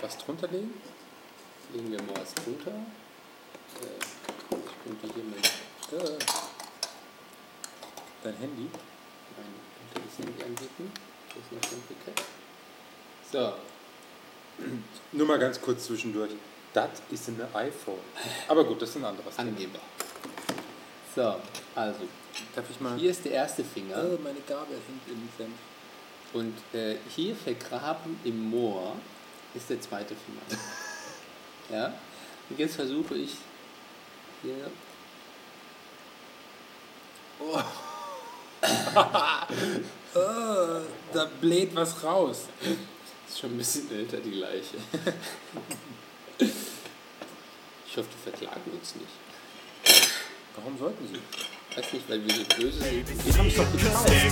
Was drunter legen? Legen wir mal was drunter. Äh, ich könnte hier mein, äh, Dein Handy? mein komplettes Handy anbieten. Das ist noch kompliziert. So, Nur mal ganz kurz zwischendurch. Das ist ein iPhone. Aber gut, das ist ein anderes Thema. Angeber. So, also, Darf ich mal... hier ist der erste Finger. Oh, meine Gabel hängt im Senf. Und äh, hier vergraben im Moor ist der zweite Finger. ja? Und jetzt versuche ich hier. Oh, da bläht was raus. Ist schon ein bisschen älter, die Leiche. ich hoffe, die verklagen uns nicht. Warum sollten sie? Weiß nicht, weil wir so böse sind. Die haben es doch gay.